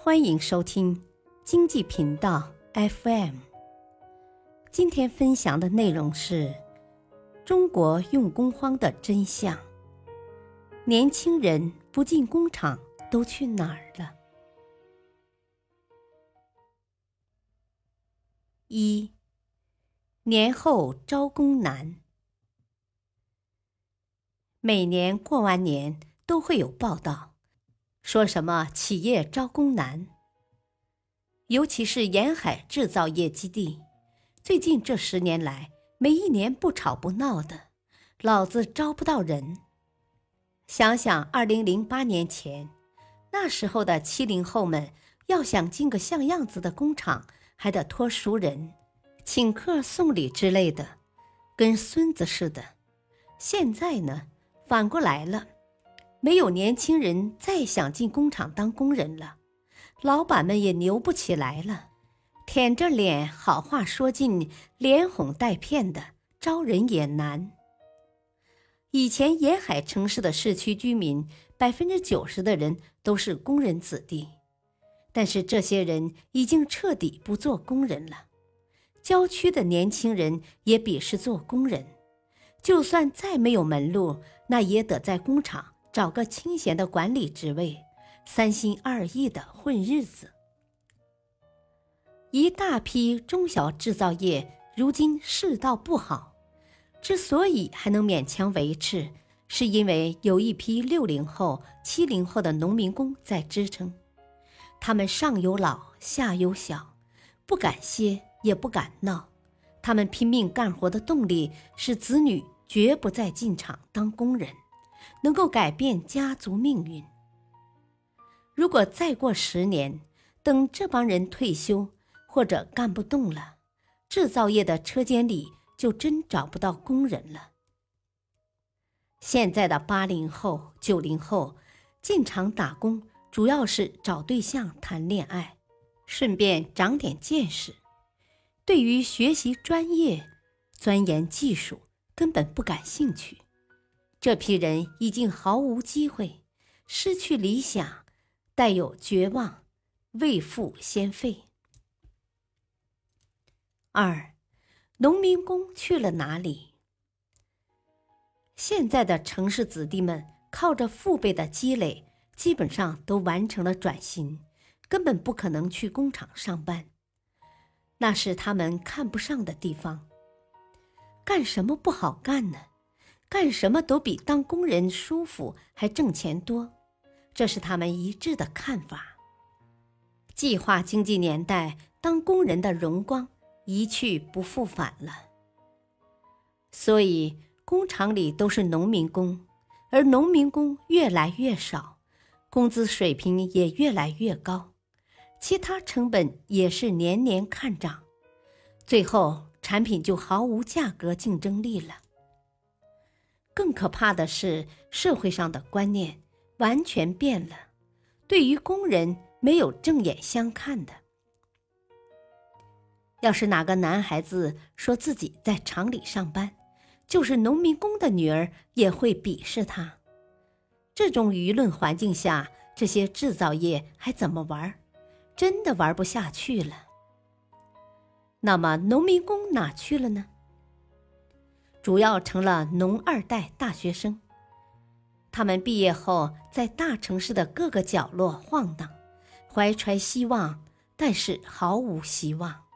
欢迎收听经济频道 FM。今天分享的内容是中国用工荒的真相。年轻人不进工厂都去哪儿了？一年后招工难。每年过完年都会有报道。说什么企业招工难，尤其是沿海制造业基地，最近这十年来，没一年不吵不闹的，老子招不到人。想想二零零八年前，那时候的七零后们，要想进个像样子的工厂，还得托熟人，请客送礼之类的，跟孙子似的。现在呢，反过来了。没有年轻人再想进工厂当工人了，老板们也牛不起来了，舔着脸好话说尽，连哄带骗的招人也难。以前沿海城市的市区居民，百分之九十的人都是工人子弟，但是这些人已经彻底不做工人了。郊区的年轻人也鄙视做工人，就算再没有门路，那也得在工厂。找个清闲的管理职位，三心二意的混日子。一大批中小制造业如今世道不好，之所以还能勉强维持，是因为有一批六零后、七零后的农民工在支撑。他们上有老，下有小，不敢歇，也不敢闹。他们拼命干活的动力是子女绝不再进厂当工人。能够改变家族命运。如果再过十年，等这帮人退休或者干不动了，制造业的车间里就真找不到工人了。现在的八零后、九零后进厂打工，主要是找对象、谈恋爱，顺便长点见识。对于学习专业、钻研技术，根本不感兴趣。这批人已经毫无机会，失去理想，带有绝望，未富先废。二，农民工去了哪里？现在的城市子弟们靠着父辈的积累，基本上都完成了转型，根本不可能去工厂上班，那是他们看不上的地方。干什么不好干呢？干什么都比当工人舒服，还挣钱多，这是他们一致的看法。计划经济年代，当工人的荣光一去不复返了。所以，工厂里都是农民工，而农民工越来越少，工资水平也越来越高，其他成本也是年年看涨，最后产品就毫无价格竞争力了。更可怕的是，社会上的观念完全变了，对于工人没有正眼相看的。要是哪个男孩子说自己在厂里上班，就是农民工的女儿也会鄙视他。这种舆论环境下，这些制造业还怎么玩？真的玩不下去了。那么，农民工哪去了呢？主要成了农二代大学生，他们毕业后在大城市的各个角落晃荡，怀揣希望，但是毫无希望。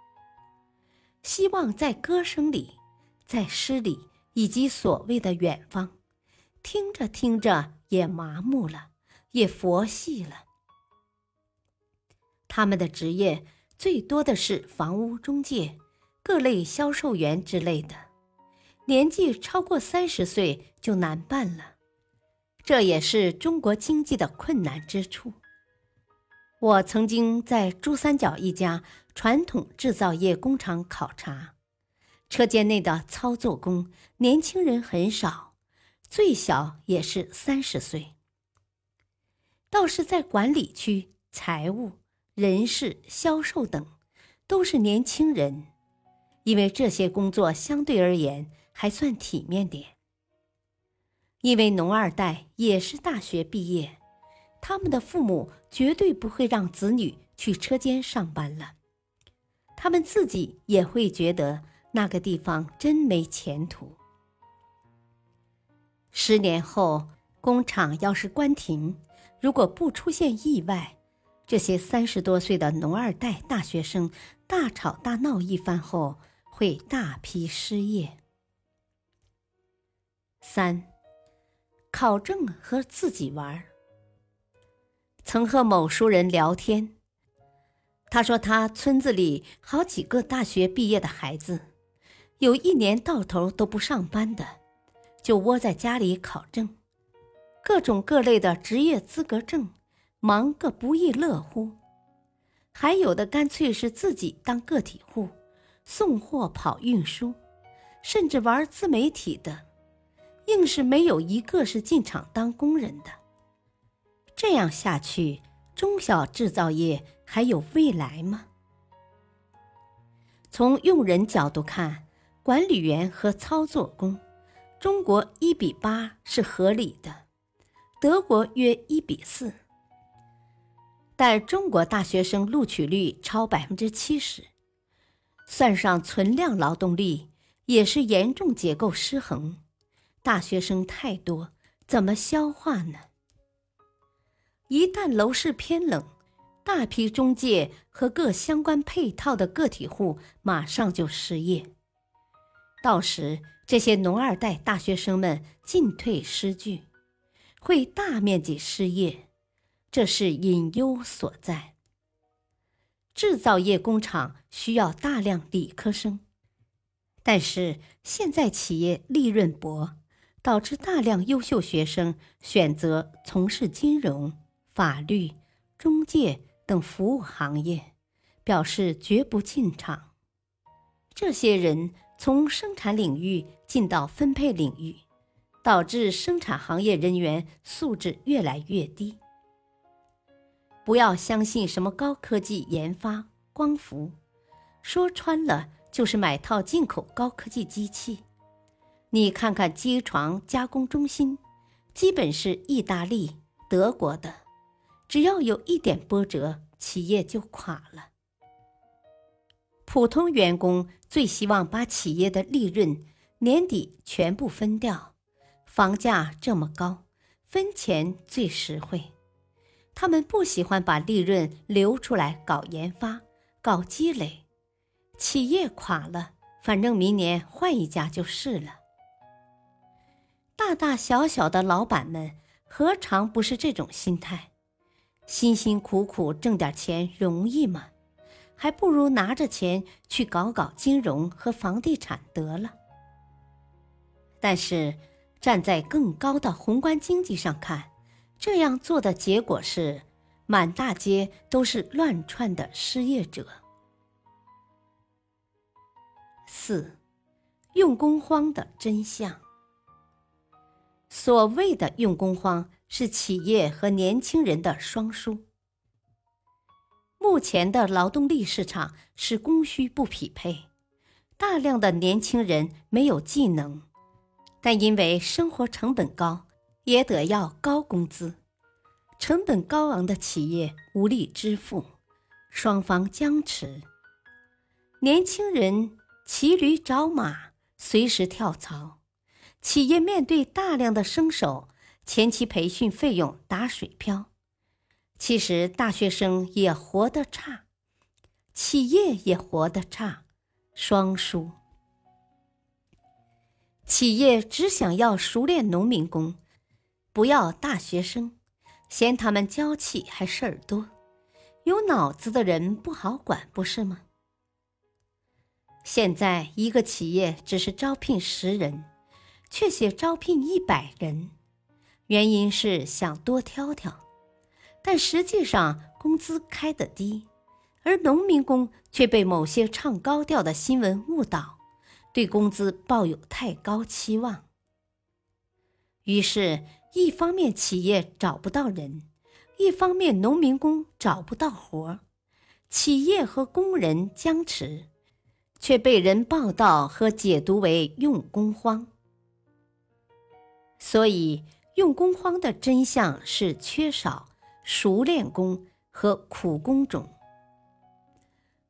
希望在歌声里，在诗里，以及所谓的远方，听着听着也麻木了，也佛系了。他们的职业最多的是房屋中介、各类销售员之类的。年纪超过三十岁就难办了，这也是中国经济的困难之处。我曾经在珠三角一家传统制造业工厂考察，车间内的操作工年轻人很少，最小也是三十岁。倒是在管理区、财务、人事、销售等，都是年轻人，因为这些工作相对而言。还算体面点，因为农二代也是大学毕业，他们的父母绝对不会让子女去车间上班了，他们自己也会觉得那个地方真没前途。十年后，工厂要是关停，如果不出现意外，这些三十多岁的农二代大学生大吵大闹一番后，会大批失业。三，考证和自己玩。曾和某熟人聊天，他说他村子里好几个大学毕业的孩子，有一年到头都不上班的，就窝在家里考证，各种各类的职业资格证，忙个不亦乐乎。还有的干脆是自己当个体户，送货跑运输，甚至玩自媒体的，硬是没有一个是进厂当工人的。这样下去，中小制造业还有未来吗？从用人角度看，管理员和操作工，中国一比八是合理的，德国约一比四。但中国大学生录取率超百分之七十，算上存量劳动力，也是严重结构失衡。大学生太多，怎么消化呢？一旦楼市偏冷，大批中介和各相关配套的个体户马上就失业，到时这些农二代大学生们进退失据，会大面积失业，这是隐忧所在。制造业工厂需要大量理科生，但是现在企业利润薄，导致大量优秀学生选择从事金融。法律、中介等服务行业表示绝不进场。这些人从生产领域进到分配领域，导致生产行业人员素质越来越低。不要相信什么高科技研发、光伏，说穿了就是买套进口高科技机器。你看看机床加工中心，基本是意大利、德国的。只要有一点波折，企业就垮了。普通员工最希望把企业的利润年底全部分掉，房价这么高，分钱最实惠。他们不喜欢把利润留出来搞研发、搞积累。企业垮了，反正明年换一家就是了。大大小小的老板们何尝不是这种心态？辛辛苦苦挣点钱容易吗？还不如拿着钱去搞搞金融和房地产得了。但是，站在更高的宏观经济上看，这样做的结果是，满大街都是乱窜的失业者。四，用工荒的真相。所谓的用工荒。是企业和年轻人的双输。目前的劳动力市场是供需不匹配，大量的年轻人没有技能，但因为生活成本高，也得要高工资，成本高昂的企业无力支付，双方僵持。年轻人骑驴找马，随时跳槽，企业面对大量的生手。前期培训费用打水漂，其实大学生也活得差，企业也活得差，双输。企业只想要熟练农民工，不要大学生，嫌他们娇气还事儿多，有脑子的人不好管，不是吗？现在一个企业只是招聘十人，却写招聘一百人。原因是想多挑挑，但实际上工资开得低，而农民工却被某些唱高调的新闻误导，对工资抱有太高期望。于是，一方面企业找不到人，一方面农民工找不到活儿企业和工人僵持，却被人报道和解读为用工荒。所以。用工荒的真相是缺少熟练工和苦工种。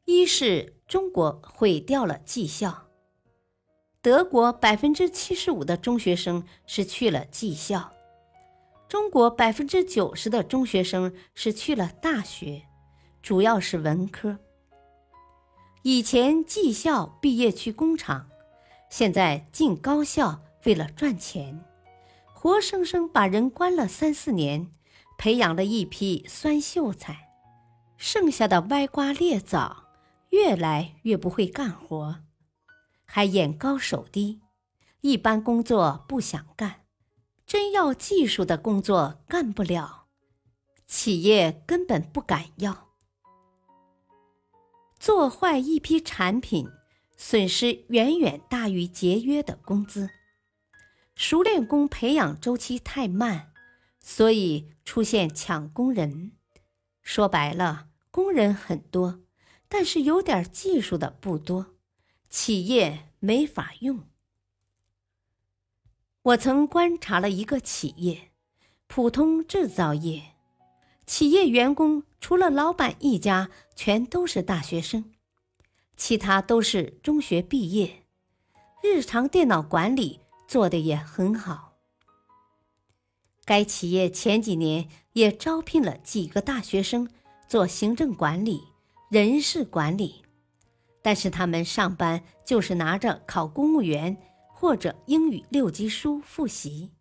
一是中国毁掉了技校，德国百分之七十五的中学生是去了技校，中国百分之九十的中学生是去了大学，主要是文科。以前技校毕业去工厂，现在进高校为了赚钱，活生生把人关了三四年，培养了一批酸秀才，剩下的歪瓜裂枣。越来越不会干活，还眼高手低，一般工作不想干，真要技术的工作干不了，企业根本不敢要。做坏一批产品，损失远远大于节约的工资。熟练工培养周期太慢，所以出现抢工人。说白了，工人很多。但是有点技术的不多，企业没法用。我曾观察了一个企业，普通制造业，企业员工除了老板一家，全都是大学生，其他都是中学毕业，日常电脑管理做的也很好。该企业前几年也招聘了几个大学生做行政管理。人事管理，但是他们上班就是拿着考公务员或者英语六级书复习，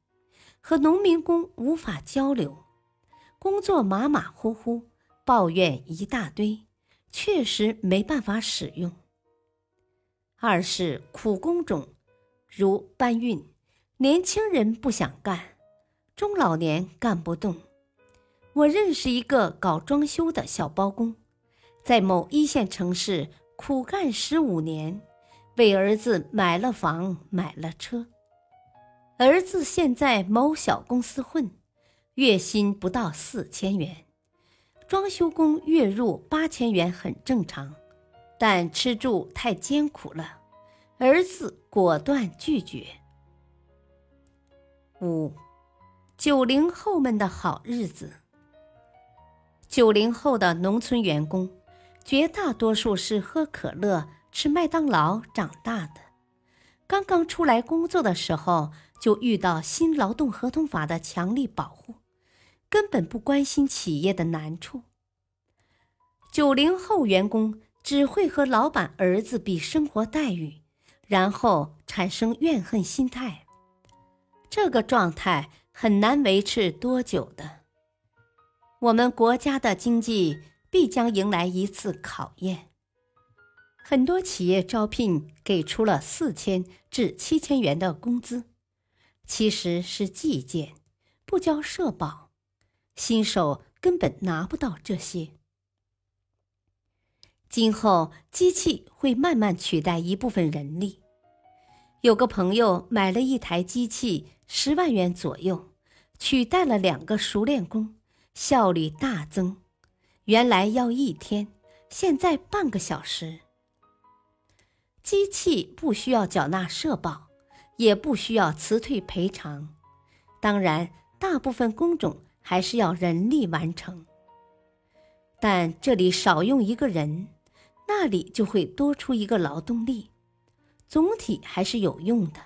和农民工无法交流，工作马马虎虎，抱怨一大堆，确实没办法使用。二是苦工种，如搬运，年轻人不想干，中老年干不动。我认识一个搞装修的小包工。在某一线城市苦干十五年，为儿子买了房，买了车。儿子现在某小公司混，月薪不到四千元，装修工月入八千元很正常，但吃住太艰苦了，儿子果断拒绝。五，九零后们的好日子。九零后的农村员工。绝大多数是喝可乐、吃麦当劳长大的，刚刚出来工作的时候就遇到新劳动合同法的强力保护，根本不关心企业的难处。九零后员工只会和老板儿子比生活待遇，然后产生怨恨心态，这个状态很难维持多久的。我们国家的经济。必将迎来一次考验。很多企业招聘给出了四千至七千元的工资，其实是计件，不交社保，新手根本拿不到这些。今后机器会慢慢取代一部分人力。有个朋友买了一台机器，十万元左右，取代了两个熟练工，效率大增。原来要一天，现在半个小时。机器不需要缴纳社保，也不需要辞退赔偿。当然，大部分工种还是要人力完成。但这里少用一个人，那里就会多出一个劳动力，总体还是有用的。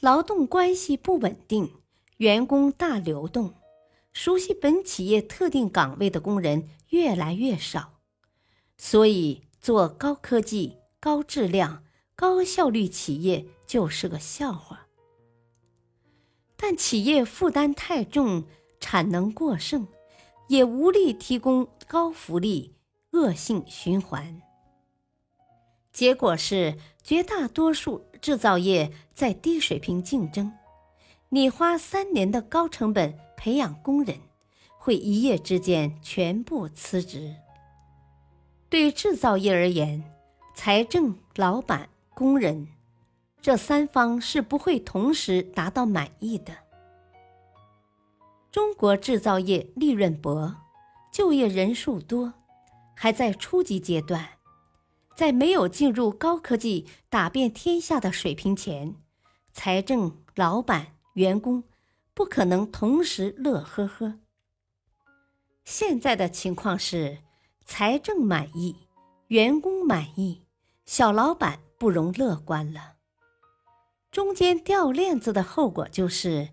劳动关系不稳定，员工大流动。熟悉本企业特定岗位的工人越来越少，所以做高科技、高质量、高效率企业就是个笑话。但企业负担太重，产能过剩，也无力提供高福利，恶性循环。结果是绝大多数制造业在低水平竞争，你花三年的高成本。培养工人会一夜之间全部辞职。对制造业而言，财政、老板、工人这三方是不会同时达到满意的。中国制造业利润薄，就业人数多，还在初级阶段，在没有进入高科技打遍天下的水平前，财政、老板、员工。不可能同时乐呵呵。现在的情况是，财政满意，员工满意，小老板不容乐观了。中间掉链子的后果就是，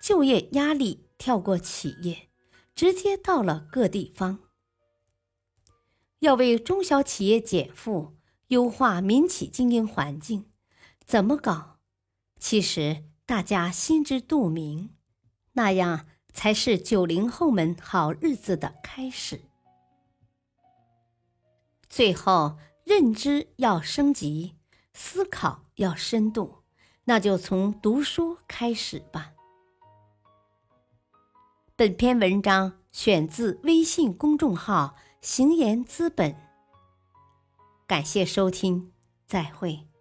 就业压力跳过企业，直接到了各地方。要为中小企业减负，优化民企经营环境，怎么搞？其实大家心知肚明，那样。才是九零后们好日子的开始。最后，认知要升级，思考要深度，那就从读书开始吧。本篇文章选自微信公众号“行言资本”，感谢收听，再会。